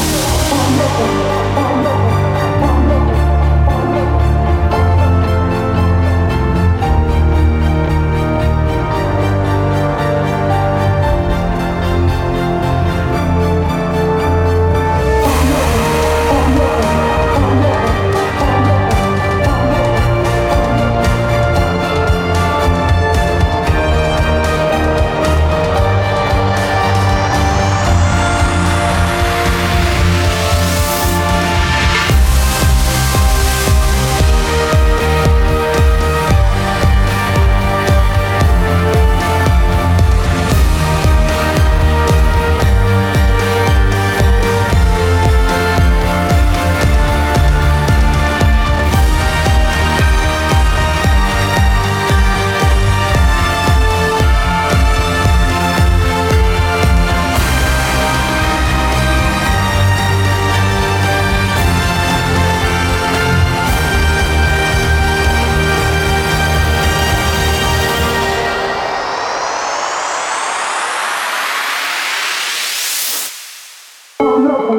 oh no, oh no. Oh, no.